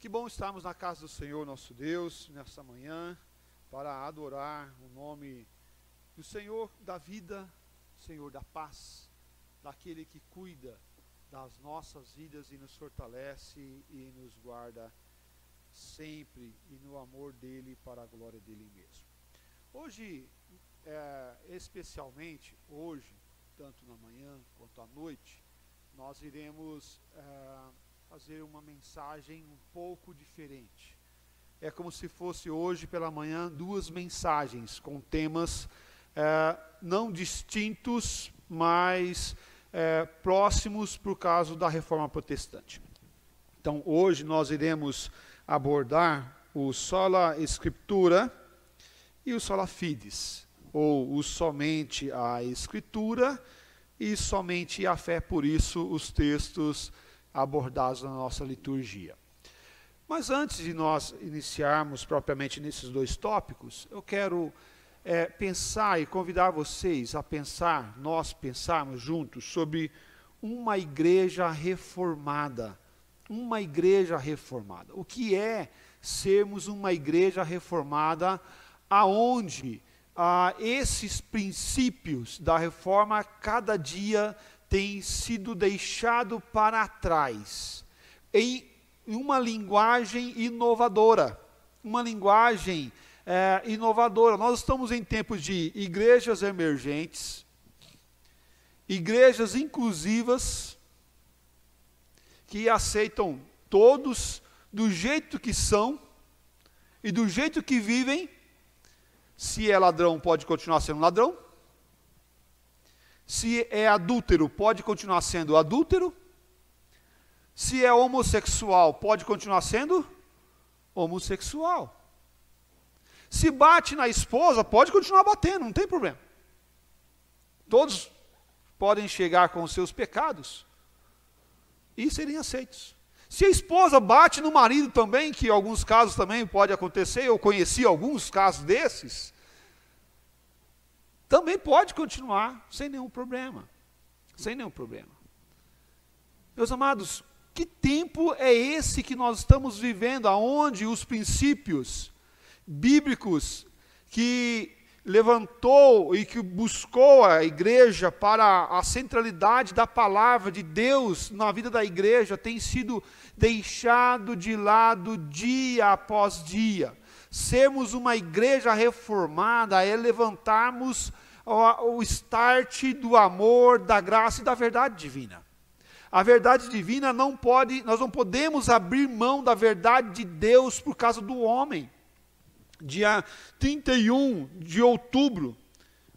Que bom estarmos na casa do Senhor, nosso Deus, nessa manhã, para adorar o nome do Senhor da vida, Senhor da paz, daquele que cuida das nossas vidas e nos fortalece e nos guarda sempre e no amor dele para a glória dele mesmo. Hoje, é, especialmente hoje, tanto na manhã quanto à noite, nós iremos é, fazer uma mensagem um pouco diferente. É como se fosse hoje pela manhã duas mensagens com temas é, não distintos, mas é, próximos por causa da reforma protestante. Então, hoje nós iremos abordar o sola escritura e o sola fides, ou o somente a escritura e somente a fé, por isso os textos abordados na nossa liturgia. Mas antes de nós iniciarmos propriamente nesses dois tópicos, eu quero é, pensar e convidar vocês a pensar, nós pensarmos juntos, sobre uma igreja reformada. Uma igreja reformada. O que é sermos uma igreja reformada aonde ah, esses princípios da reforma cada dia têm sido deixado para trás em uma linguagem inovadora, uma linguagem é, inovadora. Nós estamos em tempos de igrejas emergentes, igrejas inclusivas, que aceitam todos do jeito que são e do jeito que vivem. Se é ladrão, pode continuar sendo ladrão. Se é adúltero, pode continuar sendo adúltero. Se é homossexual, pode continuar sendo homossexual. Se bate na esposa, pode continuar batendo, não tem problema. Todos podem chegar com os seus pecados e serem aceitos. Se a esposa bate no marido também, que em alguns casos também pode acontecer, eu conheci alguns casos desses, também pode continuar sem nenhum problema. Sem nenhum problema. Meus amados, que tempo é esse que nós estamos vivendo, aonde os princípios bíblicos que levantou e que buscou a igreja para a centralidade da palavra de Deus na vida da igreja tem sido deixado de lado dia após dia. Sermos uma igreja reformada é levantarmos o, start do amor, da graça e da verdade divina. A verdade divina não pode, nós não podemos abrir mão da verdade de Deus por causa do homem dia 31 de outubro,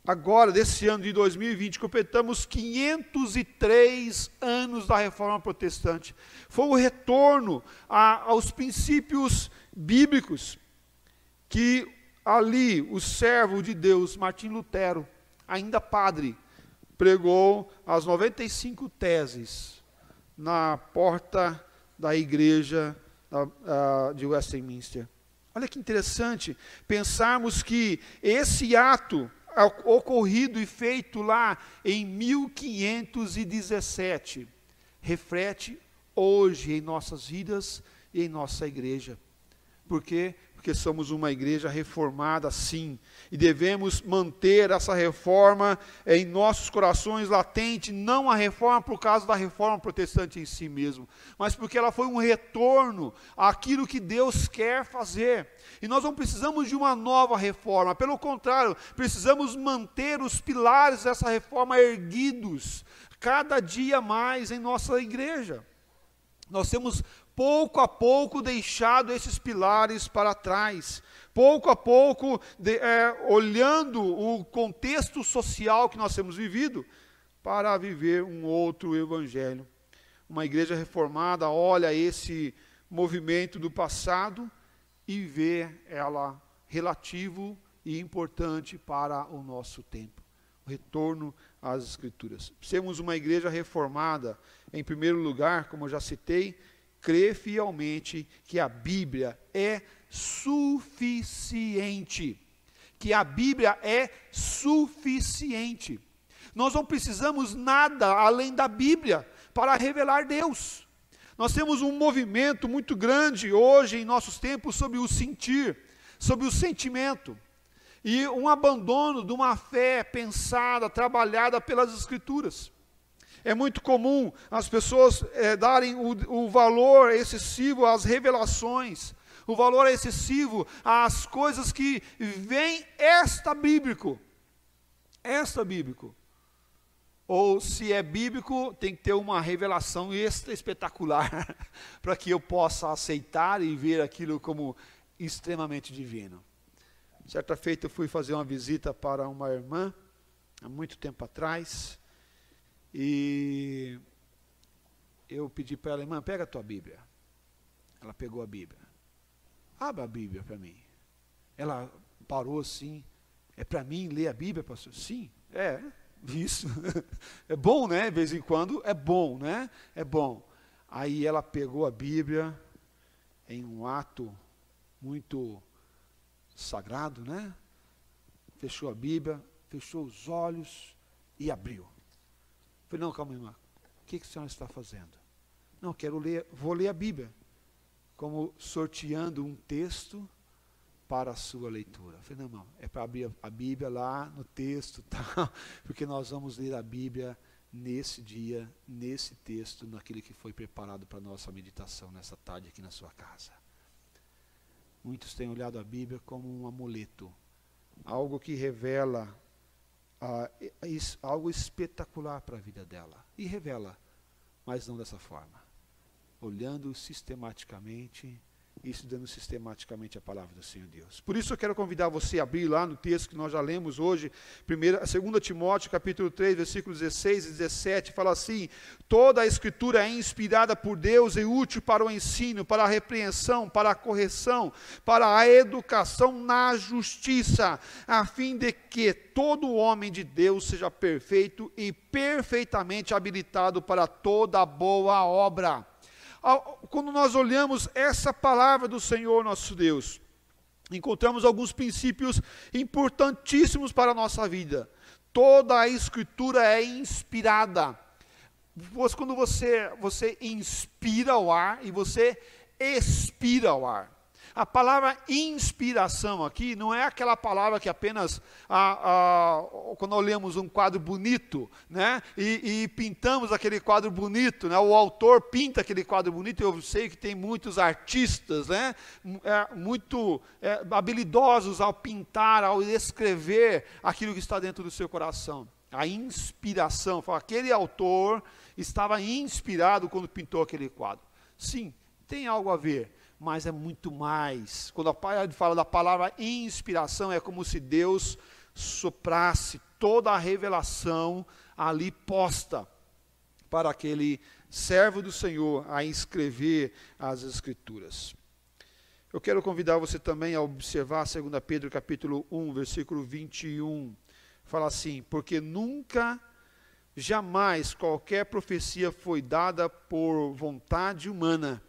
agora desse ano de 2020, completamos 503 anos da reforma protestante. Foi o retorno a, aos princípios bíblicos que ali o servo de Deus, Martim Lutero, ainda padre, pregou as 95 teses na porta da igreja de Westminster. Olha que interessante pensarmos que esse ato ocorrido e feito lá em 1517 reflete hoje em nossas vidas e em nossa igreja. Porque porque somos uma igreja reformada, sim, e devemos manter essa reforma em nossos corações latente, não a reforma por causa da reforma protestante em si mesmo, mas porque ela foi um retorno àquilo que Deus quer fazer. E nós não precisamos de uma nova reforma, pelo contrário, precisamos manter os pilares dessa reforma erguidos cada dia mais em nossa igreja. Nós temos pouco a pouco deixado esses pilares para trás, pouco a pouco de, é, olhando o contexto social que nós temos vivido para viver um outro evangelho. Uma igreja reformada olha esse movimento do passado e vê ela relativo e importante para o nosso tempo. O retorno às Escrituras. Sermos uma igreja reformada, em primeiro lugar, como eu já citei, crê fielmente que a Bíblia é suficiente. Que a Bíblia é suficiente. Nós não precisamos nada além da Bíblia para revelar Deus. Nós temos um movimento muito grande hoje em nossos tempos sobre o sentir, sobre o sentimento. E um abandono de uma fé pensada, trabalhada pelas Escrituras. É muito comum as pessoas é, darem o, o valor excessivo às revelações, o valor excessivo às coisas que vêm extra bíblico. Extra bíblico. Ou se é bíblico, tem que ter uma revelação extra espetacular para que eu possa aceitar e ver aquilo como extremamente divino. Certa feita eu fui fazer uma visita para uma irmã, há muito tempo atrás, e eu pedi para ela, irmã, pega a tua Bíblia. Ela pegou a Bíblia. Abra a Bíblia para mim. Ela parou assim. É para mim ler a Bíblia, pastor? Sim, é. Isso. É bom, né? De vez em quando é bom, né? É bom. Aí ela pegou a Bíblia em um ato muito sagrado, né? Fechou a Bíblia, fechou os olhos e abriu. Falei, não, calma, irmã. O que, que a senhora está fazendo? Não, quero ler, vou ler a Bíblia. Como sorteando um texto para a sua leitura. Falei, não, irmão, é para abrir a Bíblia lá no texto, tá? porque nós vamos ler a Bíblia nesse dia, nesse texto, naquele que foi preparado para a nossa meditação nessa tarde aqui na sua casa. Muitos têm olhado a Bíblia como um amuleto, algo que revela ah, algo espetacular para a vida dela. E revela, mas não dessa forma. Olhando sistematicamente e estudando sistematicamente a palavra do Senhor Deus. Por isso eu quero convidar você a abrir lá no texto que nós já lemos hoje, 2 Timóteo capítulo 3, versículos 16 e 17, fala assim: toda a escritura é inspirada por Deus e útil para o ensino, para a repreensão, para a correção, para a educação na justiça, a fim de que todo homem de Deus seja perfeito e perfeitamente habilitado para toda boa obra quando nós olhamos essa palavra do Senhor nosso Deus, encontramos alguns princípios importantíssimos para a nossa vida. Toda a escritura é inspirada. Quando você, você inspira o ar e você expira o ar. A palavra inspiração aqui não é aquela palavra que apenas ah, ah, quando olhamos um quadro bonito, né, e, e, pintamos aquele quadro bonito, né, o autor pinta aquele quadro bonito. Eu sei que tem muitos artistas, né, é, muito é, habilidosos ao pintar, ao escrever aquilo que está dentro do seu coração. A inspiração, aquele autor estava inspirado quando pintou aquele quadro. Sim, tem algo a ver mas é muito mais. Quando a pai fala da palavra inspiração, é como se Deus soprasse toda a revelação ali posta para aquele servo do Senhor a escrever as escrituras. Eu quero convidar você também a observar 2 Pedro capítulo 1, versículo 21. Fala assim: "Porque nunca jamais qualquer profecia foi dada por vontade humana,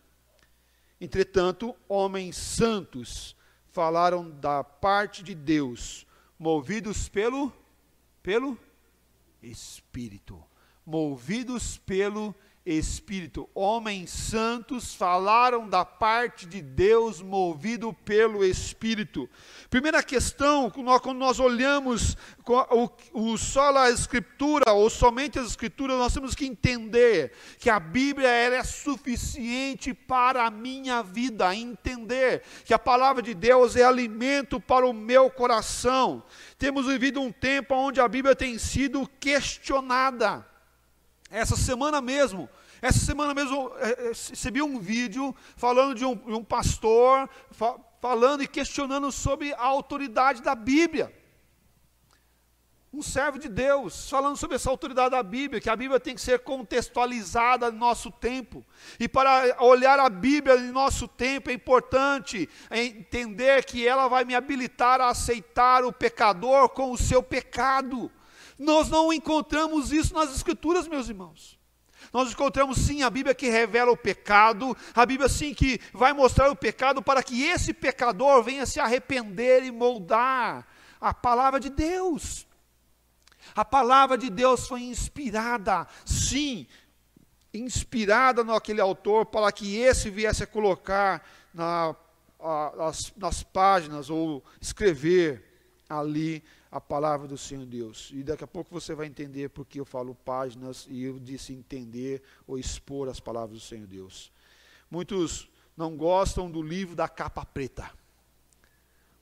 Entretanto, homens santos falaram da parte de Deus, movidos pelo pelo Espírito, movidos pelo Espírito. Homens santos falaram da parte de Deus, movido pelo Espírito. Primeira questão, quando nós olhamos o, só a Escritura, ou somente as Escrituras, nós temos que entender que a Bíblia é suficiente para a minha vida, entender que a palavra de Deus é alimento para o meu coração. Temos vivido um tempo onde a Bíblia tem sido questionada essa semana mesmo, essa semana mesmo é, recebi um vídeo falando de um, de um pastor fa falando e questionando sobre a autoridade da Bíblia. Um servo de Deus, falando sobre essa autoridade da Bíblia, que a Bíblia tem que ser contextualizada no nosso tempo. E para olhar a Bíblia em nosso tempo é importante entender que ela vai me habilitar a aceitar o pecador com o seu pecado. Nós não encontramos isso nas Escrituras, meus irmãos. Nós encontramos sim a Bíblia que revela o pecado, a Bíblia sim que vai mostrar o pecado para que esse pecador venha se arrepender e moldar a palavra de Deus. A palavra de Deus foi inspirada, sim, inspirada naquele autor para que esse viesse a colocar na, a, as, nas páginas ou escrever ali a palavra do Senhor Deus. E daqui a pouco você vai entender porque eu falo páginas e eu disse entender ou expor as palavras do Senhor Deus. Muitos não gostam do livro da capa preta.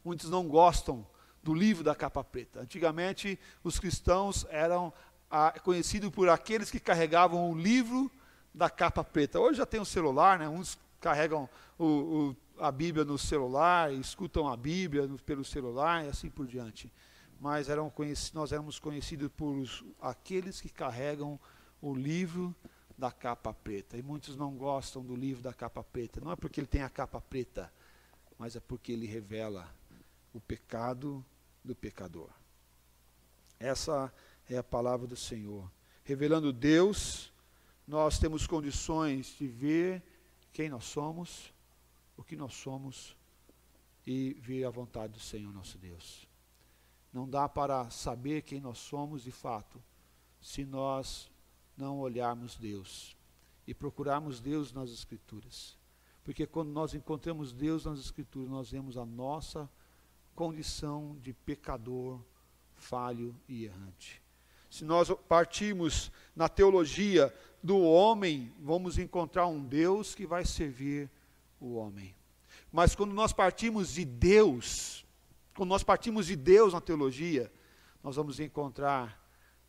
Muitos não gostam do livro da capa preta. Antigamente, os cristãos eram ah, conhecidos por aqueles que carregavam o livro da capa preta. Hoje já tem o celular, né? uns carregam o, o, a Bíblia no celular, escutam a Bíblia pelo celular e assim por diante. Mas eram nós éramos conhecidos por os, aqueles que carregam o livro da capa preta. E muitos não gostam do livro da capa preta. Não é porque ele tem a capa preta, mas é porque ele revela o pecado do pecador. Essa é a palavra do Senhor. Revelando Deus, nós temos condições de ver quem nós somos, o que nós somos e ver a vontade do Senhor nosso Deus. Não dá para saber quem nós somos de fato se nós não olharmos Deus e procurarmos Deus nas Escrituras. Porque quando nós encontramos Deus nas Escrituras, nós vemos a nossa condição de pecador, falho e errante. Se nós partirmos na teologia do homem, vamos encontrar um Deus que vai servir o homem. Mas quando nós partimos de Deus, quando nós partimos de Deus na teologia, nós vamos encontrar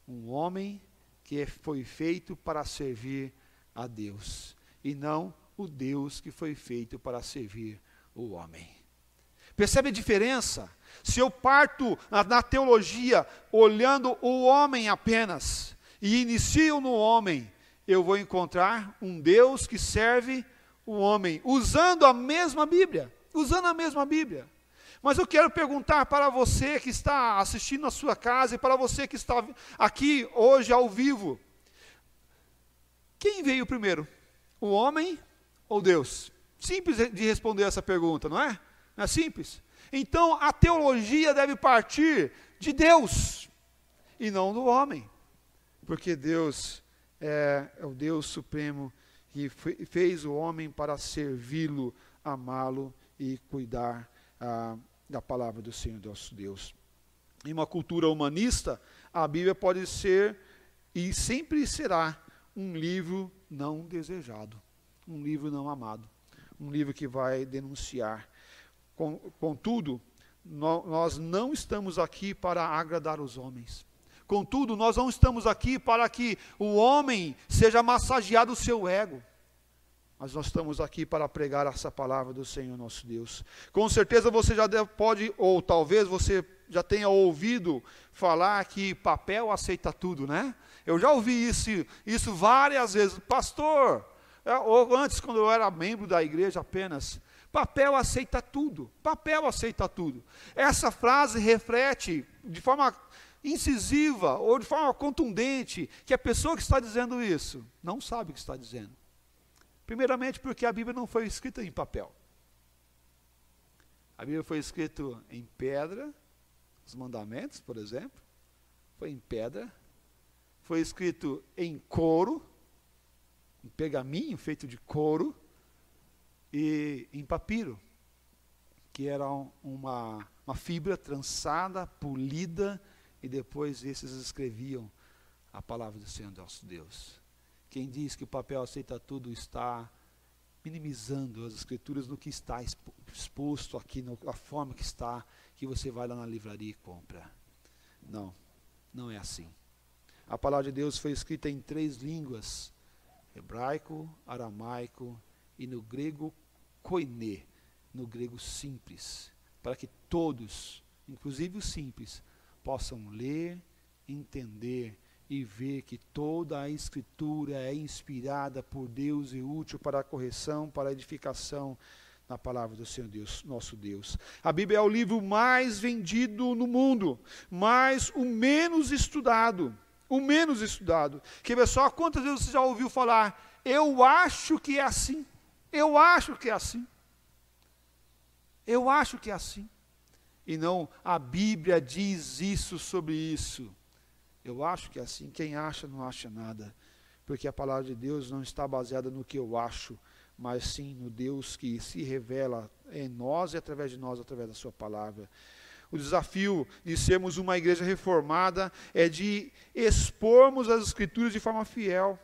um homem que foi feito para servir a Deus, e não o Deus que foi feito para servir o homem. Percebe a diferença? Se eu parto na, na teologia olhando o homem apenas e inicio no homem, eu vou encontrar um Deus que serve o homem, usando a mesma Bíblia, usando a mesma Bíblia. Mas eu quero perguntar para você que está assistindo na sua casa e para você que está aqui hoje ao vivo: quem veio primeiro? O homem ou Deus? Simples de responder essa pergunta, não é? Não é simples? Então a teologia deve partir de Deus e não do homem, porque Deus é, é o Deus supremo que fez o homem para servi-lo, amá-lo e cuidar ah, da palavra do Senhor nosso Deus. Em uma cultura humanista, a Bíblia pode ser e sempre será um livro não desejado, um livro não amado, um livro que vai denunciar. Contudo, nós não estamos aqui para agradar os homens. Contudo, nós não estamos aqui para que o homem seja massageado o seu ego mas nós estamos aqui para pregar essa palavra do Senhor nosso Deus. Com certeza você já pode, ou talvez você já tenha ouvido falar que papel aceita tudo, né? Eu já ouvi isso, isso várias vezes. Pastor, é, ou antes, quando eu era membro da igreja apenas, papel aceita tudo, papel aceita tudo. Essa frase reflete de forma incisiva ou de forma contundente que a pessoa que está dizendo isso não sabe o que está dizendo. Primeiramente, porque a Bíblia não foi escrita em papel. A Bíblia foi escrita em pedra, os mandamentos, por exemplo, foi em pedra. Foi escrito em couro, em pergaminho feito de couro, e em papiro, que era uma, uma fibra trançada, polida, e depois esses escreviam a palavra do Senhor nosso Deus. Quem diz que o papel aceita tudo está minimizando as escrituras no que está exposto aqui, na forma que está, que você vai lá na livraria e compra. Não, não é assim. A palavra de Deus foi escrita em três línguas: hebraico, aramaico e no grego koine, no grego simples, para que todos, inclusive os simples, possam ler, entender e ver que toda a Escritura é inspirada por Deus e útil para a correção, para a edificação na palavra do Senhor Deus, nosso Deus. A Bíblia é o livro mais vendido no mundo, mas o menos estudado. O menos estudado. Ver só quantas vezes você já ouviu falar? Eu acho que é assim. Eu acho que é assim. Eu acho que é assim. E não, a Bíblia diz isso sobre isso. Eu acho que é assim. Quem acha, não acha nada. porque a palavra de Deus não está baseada no que eu acho, mas sim no Deus que se revela em nós e através de nós, através da Sua palavra. O desafio de sermos uma igreja reformada é de expormos as Escrituras de forma fiel.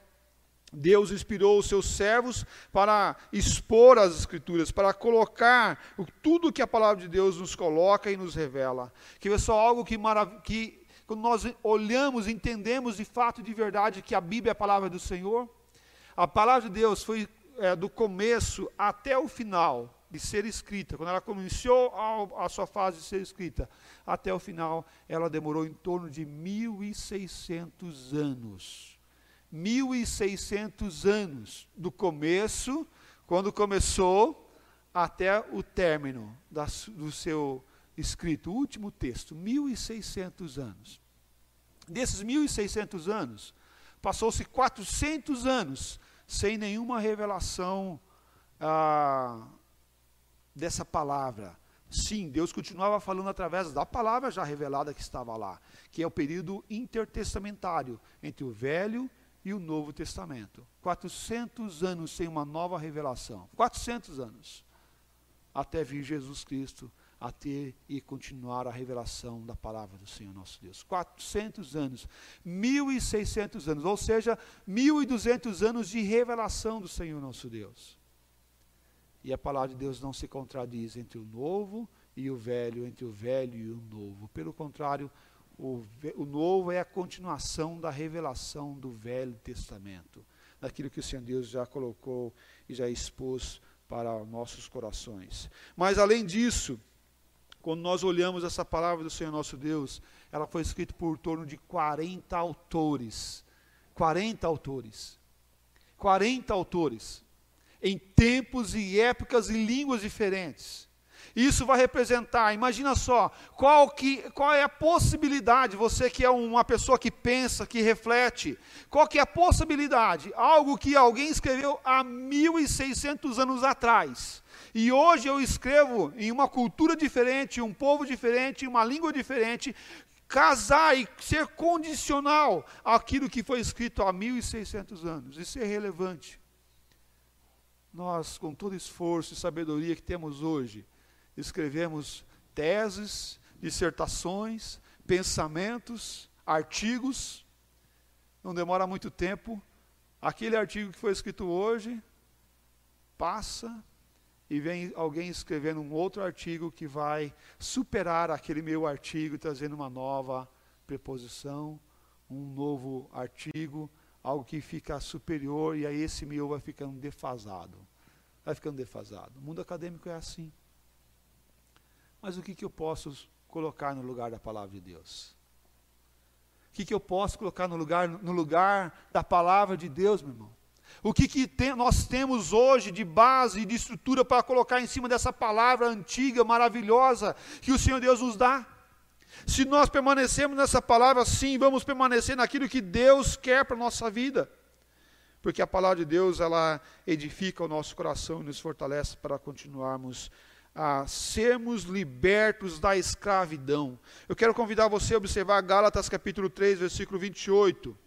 Deus inspirou os seus servos para expor as Escrituras, para colocar tudo que a palavra de Deus nos coloca e nos revela. Que é só algo que, que quando nós olhamos, entendemos de fato, de verdade, que a Bíblia é a palavra do Senhor. A palavra de Deus foi é, do começo até o final de ser escrita, quando ela começou a, a, sua fase de ser escrita, até o final, ela demorou em torno de 1.600 anos. 1.600 anos, do começo, quando começou, até o término da, do seu escrito, o último texto, 1.600 anos. Desses 1.600 anos, passou-se 400 anos sem nenhuma revelação ah, dessa palavra. Sim, Deus continuava falando através da palavra já revelada que estava lá, que é o período intertestamentário entre o Velho e o Novo Testamento. 400 anos sem uma nova revelação. 400 anos. Até vir Jesus Cristo a ter e continuar a revelação da palavra do Senhor nosso Deus. 400 anos, 1600 anos, ou seja, 1200 anos de revelação do Senhor nosso Deus. E a palavra de Deus não se contradiz entre o novo e o velho, entre o velho e o novo. Pelo contrário, o, o novo é a continuação da revelação do Velho Testamento, daquilo que o Senhor Deus já colocou e já expôs para nossos corações. Mas além disso, quando nós olhamos essa palavra do Senhor nosso Deus, ela foi escrita por torno de 40 autores. 40 autores. 40 autores em tempos e épocas e línguas diferentes. Isso vai representar, imagina só, qual, que, qual é a possibilidade, você que é uma pessoa que pensa, que reflete, qual que é a possibilidade? Algo que alguém escreveu há 1.600 anos atrás. E hoje eu escrevo em uma cultura diferente, um povo diferente, uma língua diferente, casar e ser condicional àquilo que foi escrito há 1.600 anos. Isso é relevante nós, com todo esforço e sabedoria que temos hoje, escrevemos teses, dissertações, pensamentos, artigos. Não demora muito tempo. Aquele artigo que foi escrito hoje passa e vem alguém escrevendo um outro artigo que vai superar aquele meu artigo, trazendo uma nova preposição, um novo artigo, algo que fica superior e aí esse meu vai ficando defasado. Vai ficando defasado. O mundo acadêmico é assim. Mas o que, que eu posso colocar no lugar da palavra de Deus? O que, que eu posso colocar no lugar, no lugar da palavra de Deus, meu irmão? O que, que tem, nós temos hoje de base e de estrutura para colocar em cima dessa palavra antiga, maravilhosa, que o Senhor Deus nos dá? Se nós permanecemos nessa palavra, sim, vamos permanecer naquilo que Deus quer para a nossa vida. Porque a palavra de Deus, ela edifica o nosso coração e nos fortalece para continuarmos a sermos libertos da escravidão. Eu quero convidar você a observar Gálatas capítulo 3, versículo 28.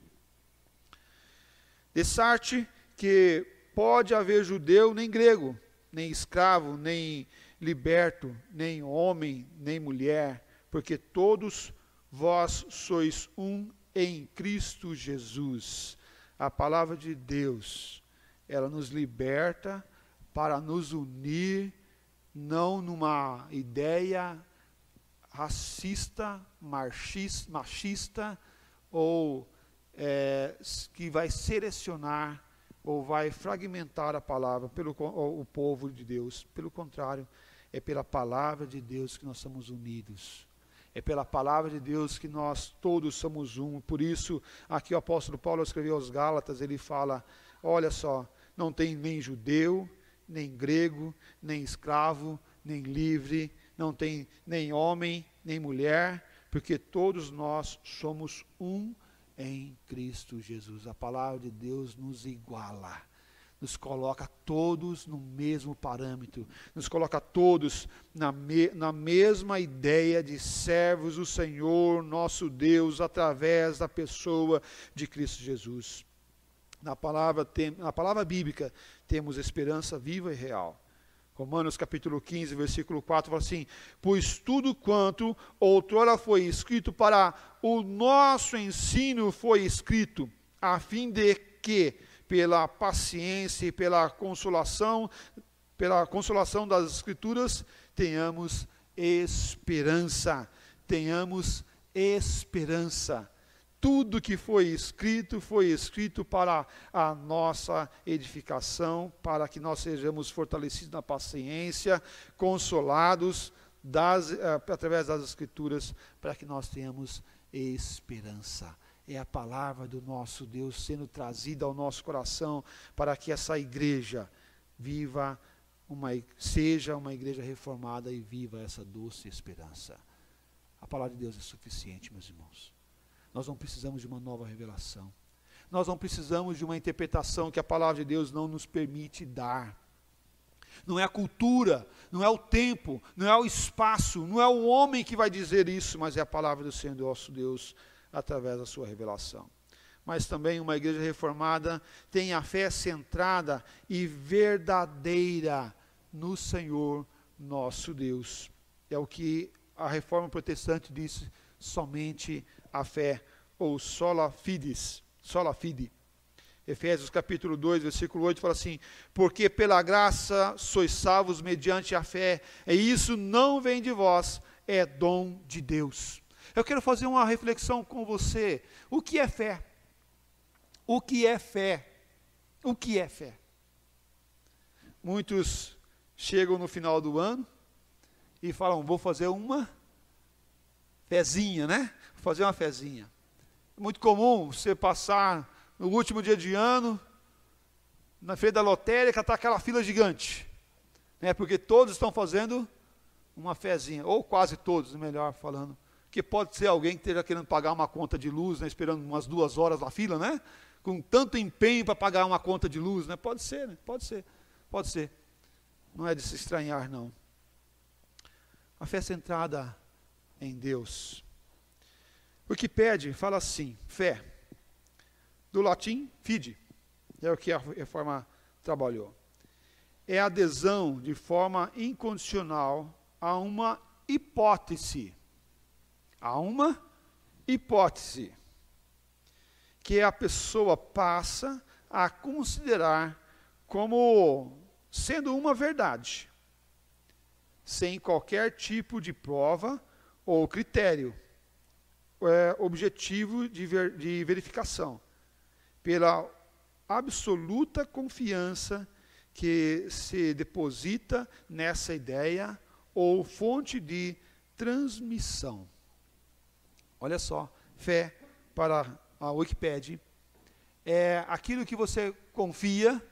Dessarte que pode haver judeu nem grego, nem escravo, nem liberto, nem homem, nem mulher, porque todos vós sois um em Cristo Jesus. A palavra de Deus, ela nos liberta para nos unir, não numa ideia racista, machista, ou é, que vai selecionar ou vai fragmentar a palavra pelo o povo de Deus. Pelo contrário, é pela palavra de Deus que nós somos unidos. É pela palavra de Deus que nós todos somos um. Por isso, aqui o apóstolo Paulo escreveu aos Gálatas, ele fala: olha só, não tem nem judeu, nem grego, nem escravo, nem livre, não tem nem homem, nem mulher, porque todos nós somos um em Cristo Jesus. A palavra de Deus nos iguala nos coloca todos no mesmo parâmetro, nos coloca todos na, me, na mesma ideia de servos do Senhor, nosso Deus, através da pessoa de Cristo Jesus. Na palavra, tem, na palavra bíblica temos esperança viva e real. Romanos capítulo 15, versículo 4 fala assim: Pois tudo quanto outrora foi escrito para o nosso ensino foi escrito, a fim de que, pela paciência e pela consolação, pela consolação das Escrituras, tenhamos esperança. Tenhamos esperança. Tudo que foi escrito, foi escrito para a nossa edificação, para que nós sejamos fortalecidos na paciência, consolados das, uh, através das Escrituras, para que nós tenhamos esperança. É a palavra do nosso Deus sendo trazida ao nosso coração para que essa igreja viva uma, seja uma igreja reformada e viva essa doce esperança. A palavra de Deus é suficiente, meus irmãos. Nós não precisamos de uma nova revelação. Nós não precisamos de uma interpretação que a palavra de Deus não nos permite dar. Não é a cultura, não é o tempo, não é o espaço, não é o homem que vai dizer isso, mas é a palavra do Senhor nosso Deus através da sua revelação. Mas também uma igreja reformada tem a fé centrada e verdadeira no Senhor nosso Deus. É o que a reforma protestante disse somente a fé, ou sola fides, sola fide. Efésios capítulo 2, versículo 8 fala assim: Porque pela graça sois salvos mediante a fé, e isso não vem de vós, é dom de Deus. Eu quero fazer uma reflexão com você. O que é fé? O que é fé? O que é fé? Muitos chegam no final do ano e falam: Vou fazer uma fezinha, né? fazer uma fezinha. É muito comum você passar no último dia de ano, na feira da lotérica, está aquela fila gigante. Né, porque todos estão fazendo uma fezinha, ou quase todos, melhor falando. Que pode ser alguém que esteja querendo pagar uma conta de luz, né, esperando umas duas horas na fila, né? Com tanto empenho para pagar uma conta de luz, né? Pode ser, né? Pode ser, pode ser. Não é de se estranhar, não. A fé centrada em Deus o que pede fala assim: fé. Do latim, fide. É o que a reforma trabalhou. É adesão de forma incondicional a uma hipótese. A uma hipótese. Que a pessoa passa a considerar como sendo uma verdade, sem qualquer tipo de prova ou critério é, objetivo de, ver, de verificação, pela absoluta confiança que se deposita nessa ideia ou fonte de transmissão. Olha só, fé para a Wikipedia é aquilo que você confia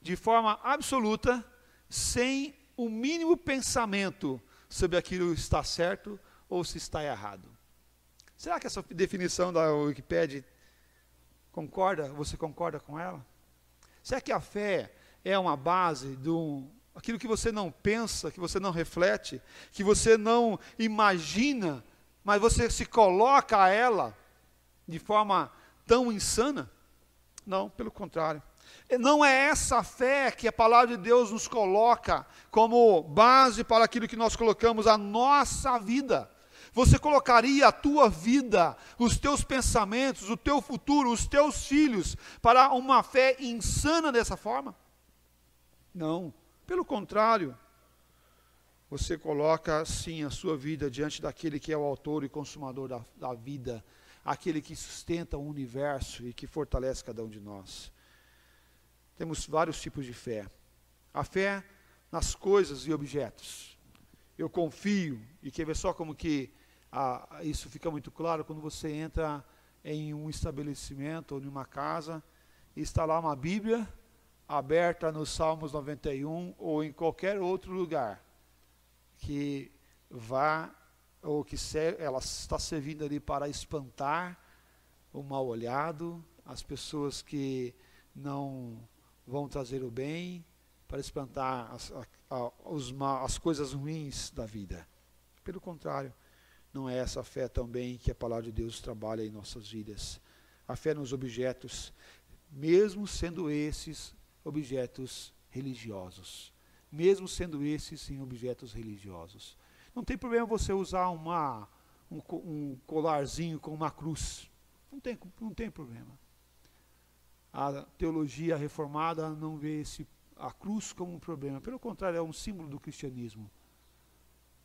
de forma absoluta, sem o mínimo pensamento sobre aquilo está certo ou se está errado. Será que essa definição da Wikipedia concorda? Você concorda com ela? Será que a fé é uma base do aquilo que você não pensa, que você não reflete, que você não imagina, mas você se coloca a ela de forma tão insana? Não, pelo contrário. Não é essa fé que a palavra de Deus nos coloca como base para aquilo que nós colocamos a nossa vida. Você colocaria a tua vida, os teus pensamentos, o teu futuro, os teus filhos para uma fé insana dessa forma? Não. Pelo contrário, você coloca sim a sua vida diante daquele que é o autor e consumador da, da vida, aquele que sustenta o universo e que fortalece cada um de nós. Temos vários tipos de fé. A fé nas coisas e objetos. Eu confio, e quer ver só como que isso fica muito claro quando você entra em um estabelecimento ou em uma casa e está lá uma Bíblia aberta nos Salmos 91 ou em qualquer outro lugar que vá ou que ela está servindo ali para espantar o mal olhado, as pessoas que não vão trazer o bem, para espantar as, as coisas ruins da vida. Pelo contrário, não é essa fé também que a palavra de Deus trabalha em nossas vidas. A fé nos objetos. mesmo sendo esses objetos religiosos. Mesmo sendo esses sim objetos religiosos. Não tem problema você usar uma, um, um colarzinho com uma cruz. Não tem, não tem problema. A teologia reformada não vê esse, a cruz como um problema. Pelo contrário, é um símbolo do cristianismo.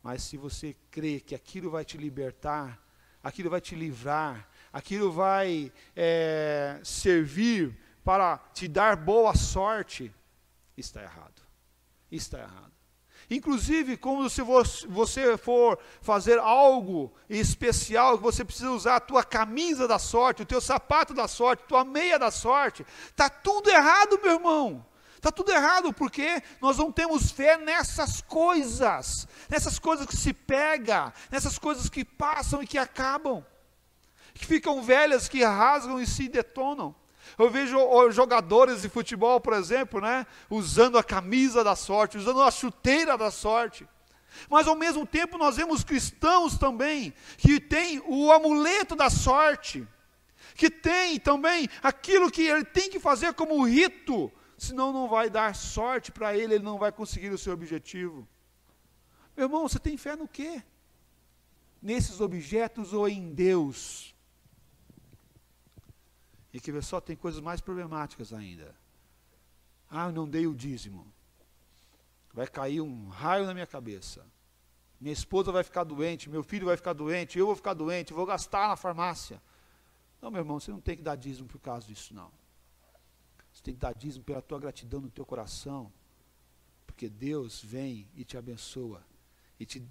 Mas se você crê que aquilo vai te libertar, aquilo vai te livrar, aquilo vai é, servir para te dar boa sorte, está errado. Está errado. Inclusive, como se você for fazer algo especial, que você precisa usar a tua camisa da sorte, o teu sapato da sorte, tua meia da sorte, está tudo errado, meu irmão. Está tudo errado, porque nós não temos fé nessas coisas, nessas coisas que se pega, nessas coisas que passam e que acabam, que ficam velhas, que rasgam e se detonam. Eu vejo jogadores de futebol, por exemplo, né, usando a camisa da sorte, usando a chuteira da sorte. Mas ao mesmo tempo nós vemos cristãos também que têm o amuleto da sorte, que tem também aquilo que ele tem que fazer como rito senão não vai dar sorte para ele, ele não vai conseguir o seu objetivo. Meu irmão, você tem fé no quê? Nesses objetos ou em Deus? E que só tem coisas mais problemáticas ainda. Ah, eu não dei o dízimo. Vai cair um raio na minha cabeça. Minha esposa vai ficar doente, meu filho vai ficar doente, eu vou ficar doente, vou gastar na farmácia. Não, meu irmão, você não tem que dar dízimo por causa disso, não. Tem que dar dízimo pela tua gratidão no teu coração. Porque Deus vem e te abençoa, e te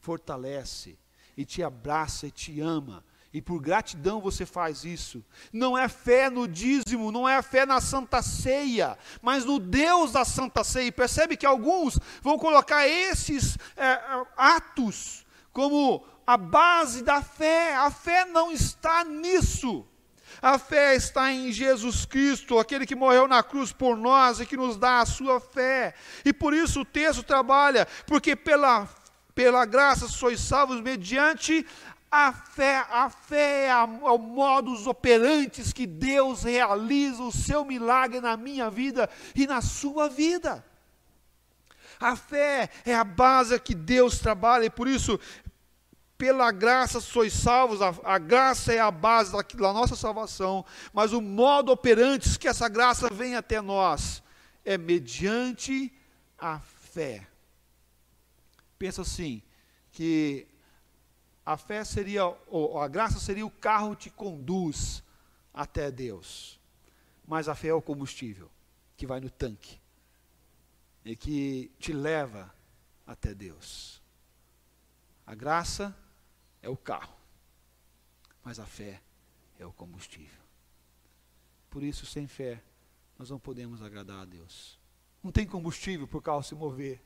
fortalece, e te abraça e te ama. E por gratidão você faz isso. Não é fé no dízimo, não é fé na santa ceia, mas no Deus da santa ceia. E percebe que alguns vão colocar esses é, atos como a base da fé. A fé não está nisso. A fé está em Jesus Cristo, aquele que morreu na cruz por nós e que nos dá a sua fé. E por isso o texto trabalha, porque pela, pela graça sois salvos mediante a fé. A fé é, a, é o modus operantes que Deus realiza o seu milagre na minha vida e na sua vida. A fé é a base que Deus trabalha, e por isso pela graça sois salvos, a, a, graça é a base da, da nossa salvação, mas o modo operante que essa graça vem até nós é mediante a fé. Pensa assim, que a fé seria, ou a graça seria o carro que te conduz até Deus, mas a fé é o combustível que vai no tanque e que te leva até Deus. A graça é o carro, mas a fé é o combustível. Por isso, sem fé, nós não podemos agradar a Deus. Não tem combustível para o carro se mover.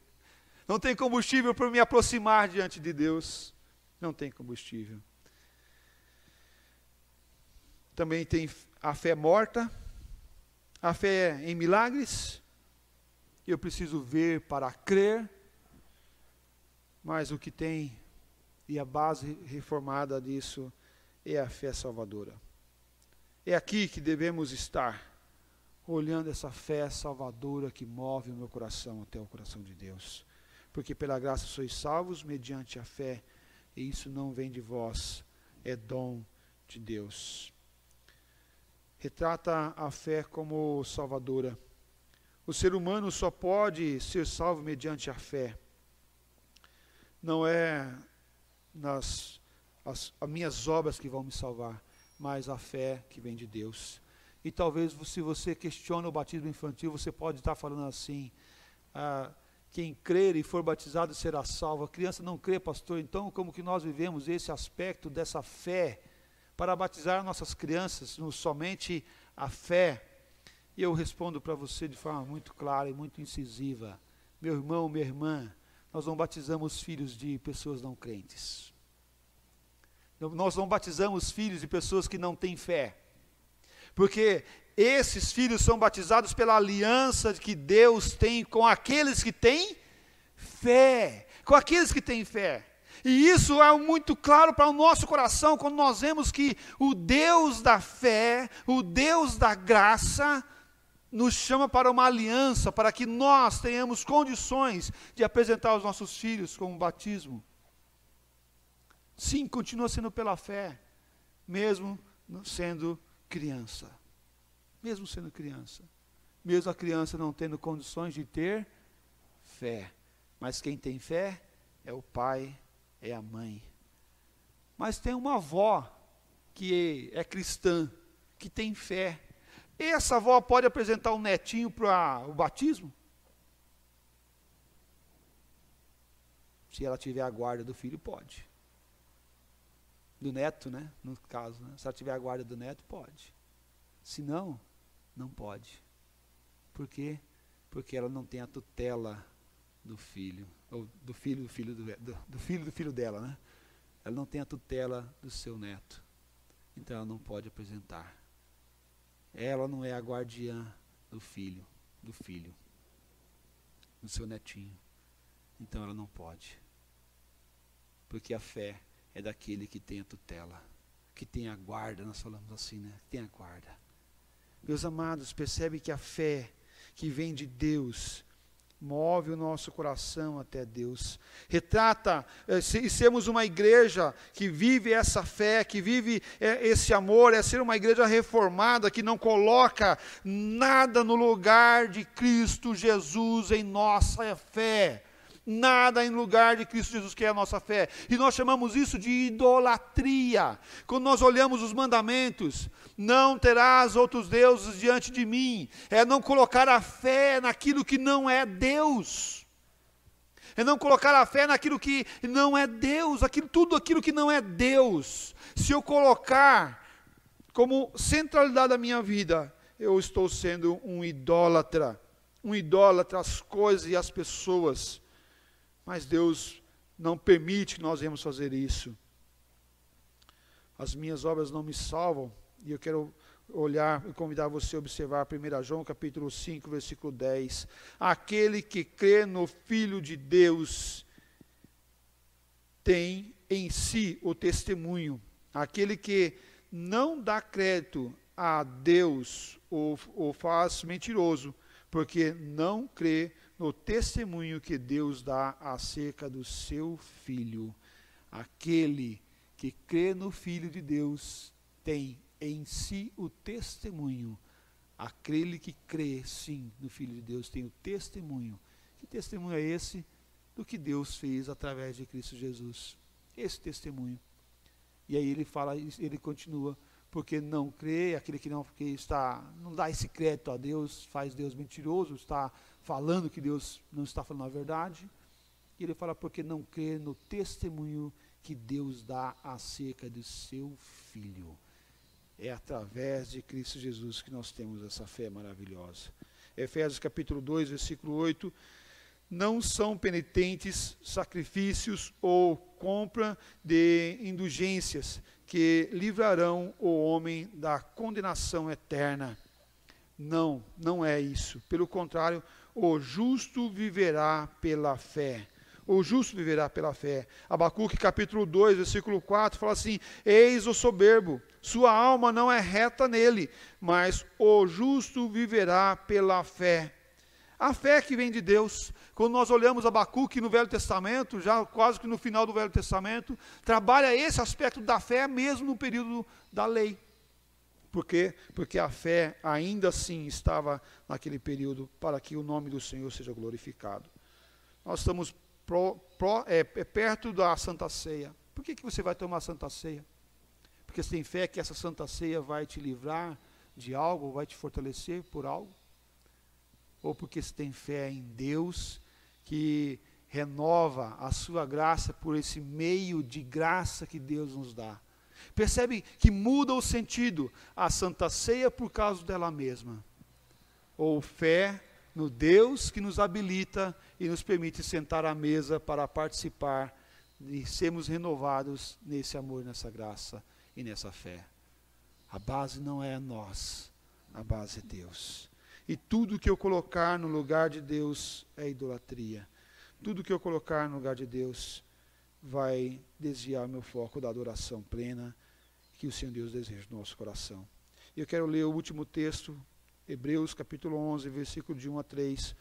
Não tem combustível para me aproximar diante de Deus. Não tem combustível. Também tem a fé morta, a fé em milagres. Eu preciso ver para crer, mas o que tem e a base reformada disso é a fé salvadora. É aqui que devemos estar, olhando essa fé salvadora que move o meu coração até o coração de Deus. Porque pela graça sois salvos mediante a fé, e isso não vem de vós, é dom de Deus. Retrata a fé como salvadora. O ser humano só pode ser salvo mediante a fé. Não é nas as, as minhas obras que vão me salvar, mas a fé que vem de Deus. E talvez se você questiona o batismo infantil, você pode estar falando assim: ah, quem crer e for batizado será salvo. A criança não crê, pastor. Então, como que nós vivemos esse aspecto dessa fé para batizar nossas crianças no somente a fé? E eu respondo para você de forma muito clara e muito incisiva: meu irmão, minha irmã, nós não batizamos filhos de pessoas não crentes. Nós não batizamos filhos de pessoas que não têm fé. Porque esses filhos são batizados pela aliança que Deus tem com aqueles que têm fé. Com aqueles que têm fé. E isso é muito claro para o nosso coração quando nós vemos que o Deus da fé, o Deus da graça, nos chama para uma aliança, para que nós tenhamos condições de apresentar os nossos filhos com o batismo. Sim, continua sendo pela fé, mesmo sendo criança. Mesmo sendo criança. Mesmo a criança não tendo condições de ter fé. Mas quem tem fé é o pai é a mãe. Mas tem uma avó que é cristã, que tem fé. Essa avó pode apresentar um netinho para o batismo? Se ela tiver a guarda do filho, pode. Do neto, né? No caso, né? Se ela tiver a guarda do neto, pode. Se não, não pode. Por quê? Porque ela não tem a tutela do filho ou do filho do filho do, do, do, filho do filho dela, né? Ela não tem a tutela do seu neto. Então ela não pode apresentar. Ela não é a guardiã do filho, do filho, do seu netinho. Então ela não pode. Porque a fé é daquele que tem a tutela, que tem a guarda, nós falamos assim, né? Que tem a guarda. Meus amados, percebe que a fé que vem de Deus move o nosso coração até Deus. Retrata eh, e sermos uma igreja que vive essa fé, que vive eh, esse amor, é ser uma igreja reformada que não coloca nada no lugar de Cristo Jesus em nossa fé nada em lugar de Cristo Jesus, que é a nossa fé. E nós chamamos isso de idolatria. Quando nós olhamos os mandamentos, não terás outros deuses diante de mim, é não colocar a fé naquilo que não é Deus. É não colocar a fé naquilo que não é Deus, aquilo, tudo aquilo que não é Deus. Se eu colocar como centralidade da minha vida, eu estou sendo um idólatra, um idólatra às coisas e às pessoas. Mas Deus não permite que nós venhamos fazer isso. As minhas obras não me salvam, e eu quero olhar e convidar você a observar 1 João capítulo 5, versículo 10. Aquele que crê no Filho de Deus tem em si o testemunho. Aquele que não dá crédito a Deus o, o faz mentiroso, porque não crê no testemunho que Deus dá acerca do seu filho. Aquele que crê no Filho de Deus tem em si o testemunho. Aquele que crê, sim, no Filho de Deus tem o testemunho. Que testemunho é esse? Do que Deus fez através de Cristo Jesus. Esse testemunho. E aí ele fala, ele continua, porque não crê, aquele que não que está, não dá esse crédito a Deus, faz Deus mentiroso, está falando que Deus não está falando a verdade. E ele fala porque não crê no testemunho que Deus dá acerca do seu filho. É através de Cristo Jesus que nós temos essa fé maravilhosa. Efésios capítulo 2, versículo 8. Não são penitentes sacrifícios ou compra de indulgências que livrarão o homem da condenação eterna. Não, não é isso. Pelo contrário, o justo viverá pela fé. O justo viverá pela fé. Abacuque capítulo 2, versículo 4 fala assim: Eis o soberbo, sua alma não é reta nele, mas o justo viverá pela fé. A fé que vem de Deus. Quando nós olhamos Abacuque no Velho Testamento, já quase que no final do Velho Testamento, trabalha esse aspecto da fé mesmo no período da lei. Por quê? Porque a fé ainda assim estava naquele período para que o nome do Senhor seja glorificado. Nós estamos pro, pro, é, é perto da Santa Ceia. Por que, que você vai tomar a Santa Ceia? Porque você tem fé que essa Santa Ceia vai te livrar de algo, vai te fortalecer por algo? Ou porque você tem fé em Deus que renova a sua graça por esse meio de graça que Deus nos dá? Percebe que muda o sentido a Santa Ceia por causa dela mesma. Ou fé no Deus que nos habilita e nos permite sentar à mesa para participar e sermos renovados nesse amor, nessa graça e nessa fé. A base não é nós, a base é Deus. E tudo que eu colocar no lugar de Deus é idolatria. Tudo que eu colocar no lugar de Deus vai desviar meu foco da adoração plena que o Senhor Deus deseja no nosso coração. Eu quero ler o último texto, Hebreus capítulo 11, versículo de 1 a 3.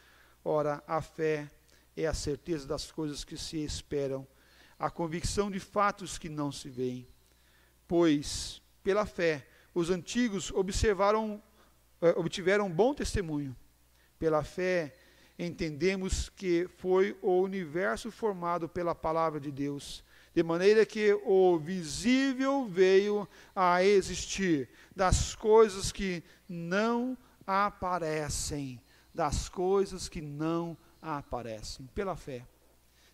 Ora, a fé é a certeza das coisas que se esperam, a convicção de fatos que não se veem. Pois, pela fé, os antigos observaram, eh, obtiveram bom testemunho. Pela fé, entendemos que foi o universo formado pela palavra de Deus, de maneira que o visível veio a existir das coisas que não aparecem, das coisas que não aparecem, pela fé.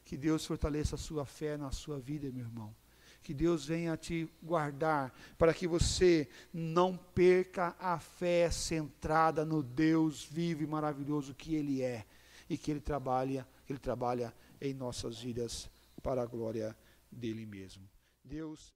Que Deus fortaleça a sua fé na sua vida, meu irmão. Que Deus venha te guardar para que você não perca a fé centrada no Deus vivo e maravilhoso que Ele é e que Ele trabalha, Ele trabalha em nossas vidas para a glória dele mesmo. Deus